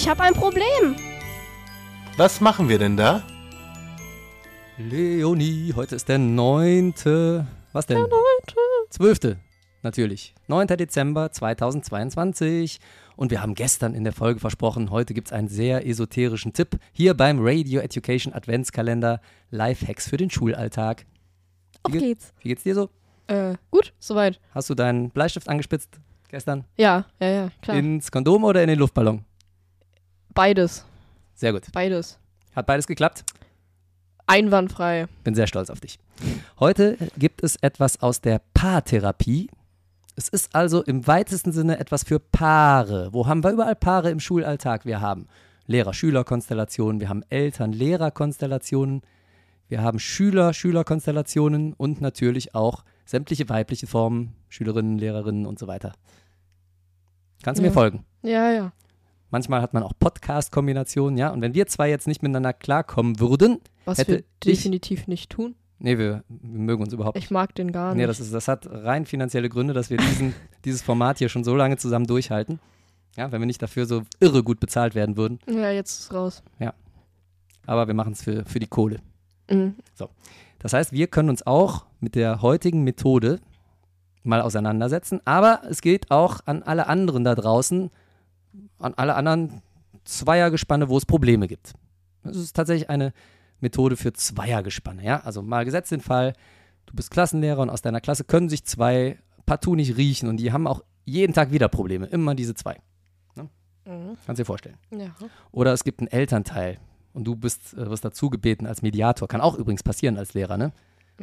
Ich habe ein Problem. Was machen wir denn da? Leonie, heute ist der 9. Was denn? Der 9. 12. Natürlich. 9. Dezember 2022. Und wir haben gestern in der Folge versprochen, heute gibt es einen sehr esoterischen Tipp hier beim Radio Education Adventskalender Lifehacks für den Schulalltag. Auf Wie, geht's. wie geht's dir so? Äh, gut, soweit. Hast du deinen Bleistift angespitzt gestern? Ja, ja, ja, klar. Ins Kondom oder in den Luftballon? Beides, Sehr gut. beides. Hat beides geklappt? Einwandfrei. Bin sehr stolz auf dich. Heute gibt es etwas aus der Paartherapie. Es ist also im weitesten Sinne etwas für Paare. Wo haben wir überall Paare im Schulalltag? Wir haben Lehrer-Schüler-Konstellationen, wir haben Eltern-Lehrer-Konstellationen, wir haben Schüler-Schüler-Konstellationen und natürlich auch sämtliche weibliche Formen, Schülerinnen, Lehrerinnen und so weiter. Kannst du Ja. mir folgen? Ja, ja. Manchmal hat man auch Podcast-Kombinationen, ja. Und wenn wir zwei jetzt nicht miteinander klarkommen würden, Was Hätte wir ich- definitiv nicht tun. nee, wir, wir mögen uns überhaupt Ich mag den gar nicht. Nee, das, ist, das hat rein finanzielle Gründe, dass wir diesen, dieses Format hier schon so lange zusammen durchhalten. Ja, wenn wir nicht dafür so irre gut bezahlt werden würden. ja, jetzt ist raus. Aber wir machen es für, für die Kohle. Mhm. Das heißt, wir können uns auch mit der heutigen Methode mal auseinandersetzen. Aber es geht auch an alle anderen da draußen, an alle anderen Zweiergespanne, wo es Probleme gibt. Das ist tatsächlich eine Methode für Zweiergespanne. Ja? Also mal gesetzt den Fall, du bist Klassenlehrer und aus deiner Klasse können sich zwei partout nicht riechen und die haben auch jeden Tag wieder Probleme. Immer diese zwei. Mhm. Kannst dir vorstellen. Ja. Oder es gibt einen Elternteil und du bist, äh, wirst dazu gebeten als Mediator. Kann auch übrigens passieren als Lehrer, ne?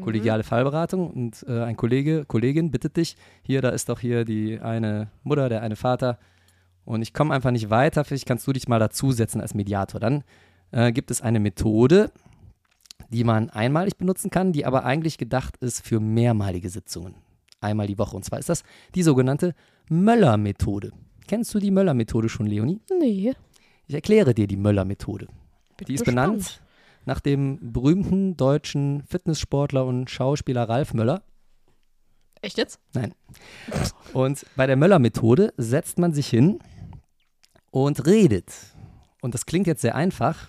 Kollegiale Fallberatung und äh, ein Kollege, Kollegin bittet dich, hier, da ist doch hier die eine Mutter, der eine Vater und ich komme einfach nicht weiter, vielleicht kannst du dich mal dazusetzen als Mediator. Dann äh, gibt es eine Methode, die man einmalig benutzen kann, die aber eigentlich gedacht ist für mehrmalige Sitzungen. Einmal die Woche. Und zwar ist das die sogenannte Möller-Methode. Kennst du die Möller-Methode schon, Leonie? Nee. Ich erkläre dir die Möller-Methode. Die ist benannt nach dem berühmten deutschen Fitnesssportler und Schauspieler Ralf Möller. Echt jetzt? Und bei der Möller-Methode setzt man sich hin und redet. Und das klingt jetzt sehr einfach,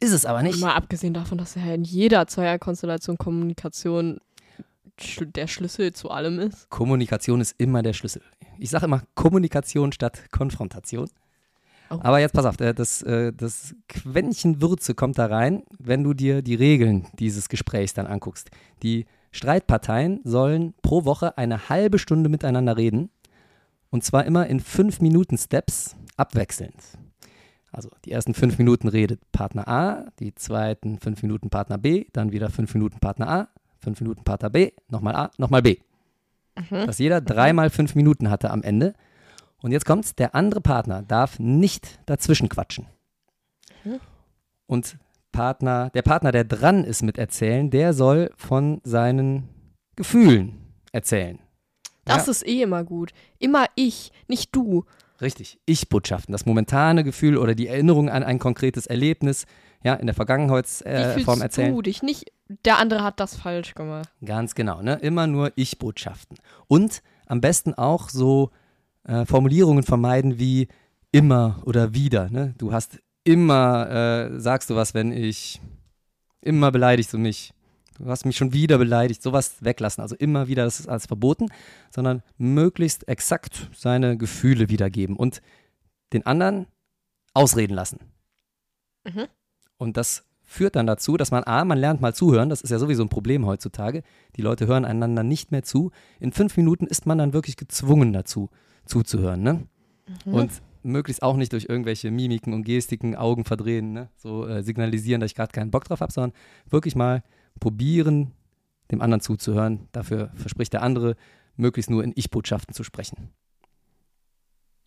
ist es aber nicht. Mal abgesehen davon, dass ja in jeder Zweierkonstellation Kommunikation der Schlüssel zu allem ist. Kommunikation ist immer der Schlüssel. Ich sage immer Kommunikation statt Konfrontation. Oh. Aber jetzt pass auf, äh, das, äh, das Quäntchen Würze kommt da rein, wenn du dir die Regeln dieses Gesprächs dann anguckst. Die Streitparteien sollen pro Woche eine halbe Stunde miteinander reden und zwar immer in fünf Minuten Steps abwechselnd. Also die ersten fünf Minuten redet Partner A, die zweiten fünf Minuten Partner B, dann wieder fünf Minuten Partner A, fünf Minuten Partner B, nochmal A, nochmal B. Dass jeder dreimal fünf Minuten hatte am Ende. Und jetzt kommt's, der andere Partner darf nicht dazwischen quatschen. Und Partner, der Partner, der dran ist mit erzählen, der soll von seinen Gefühlen erzählen. Das Ja. ist eh immer gut. Immer ich, nicht du. Richtig, Ich-Botschaften, das momentane Gefühl oder die Erinnerung an ein konkretes Erlebnis, ja, in der Wie Vergangenheitsform fühlst erzählen. du dich? Nicht, der andere hat das falsch gemacht. Ganz genau, ne? Immer nur Ich-Botschaften. Und am besten auch so äh, Formulierungen vermeiden wie immer oder wieder. Ne? Du hast immer, äh, sagst du was, wenn ich, immer beleidigst du mich. Du hast mich schon wieder beleidigt. Sowas weglassen. Also immer wieder, das ist alles verboten, sondern möglichst exakt seine Gefühle wiedergeben und den anderen ausreden lassen. Mhm. Und das führt dann dazu, dass man, A, man lernt mal zuhören, das ist ja sowieso ein Problem heutzutage. Die Leute hören einander nicht mehr zu. In fünf Minuten ist man dann wirklich gezwungen dazu, zuzuhören. Ne? Und möglichst auch nicht durch irgendwelche Mimiken und Gestiken, Augen verdrehen, ne? so äh, signalisieren, dass ich gerade keinen Bock drauf habe, sondern wirklich mal probieren, dem anderen zuzuhören. Dafür verspricht der andere, möglichst nur in Ich-Botschaften zu sprechen.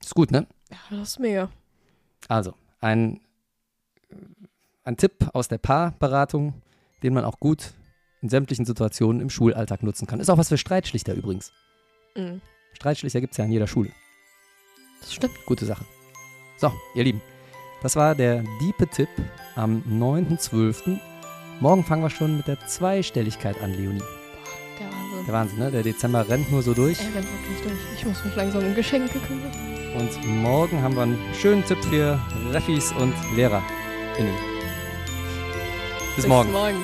Ist gut, ne? Ja, das ist mega. Also, ein, ein Tipp aus der Paarberatung, den man auch gut in sämtlichen Situationen im Schulalltag nutzen kann. Ist auch was für Streitschlichter übrigens. Mhm. Streitschlichter gibt es ja in jeder Schule. Das stimmt. Gute Sache. So, ihr Lieben, das war der diepe Tipp am 9.12. Morgen fangen wir schon mit der Zweistelligkeit an, Leonie. Der Wahnsinn. Der Wahnsinn, ne? Der Dezember rennt nur so durch. Er rennt wirklich durch. Ich muss mich langsam um Geschenke kümmern. Und morgen haben wir einen schönen Tipp für Refis und LehrerInnen. Bis, morgen. morgen.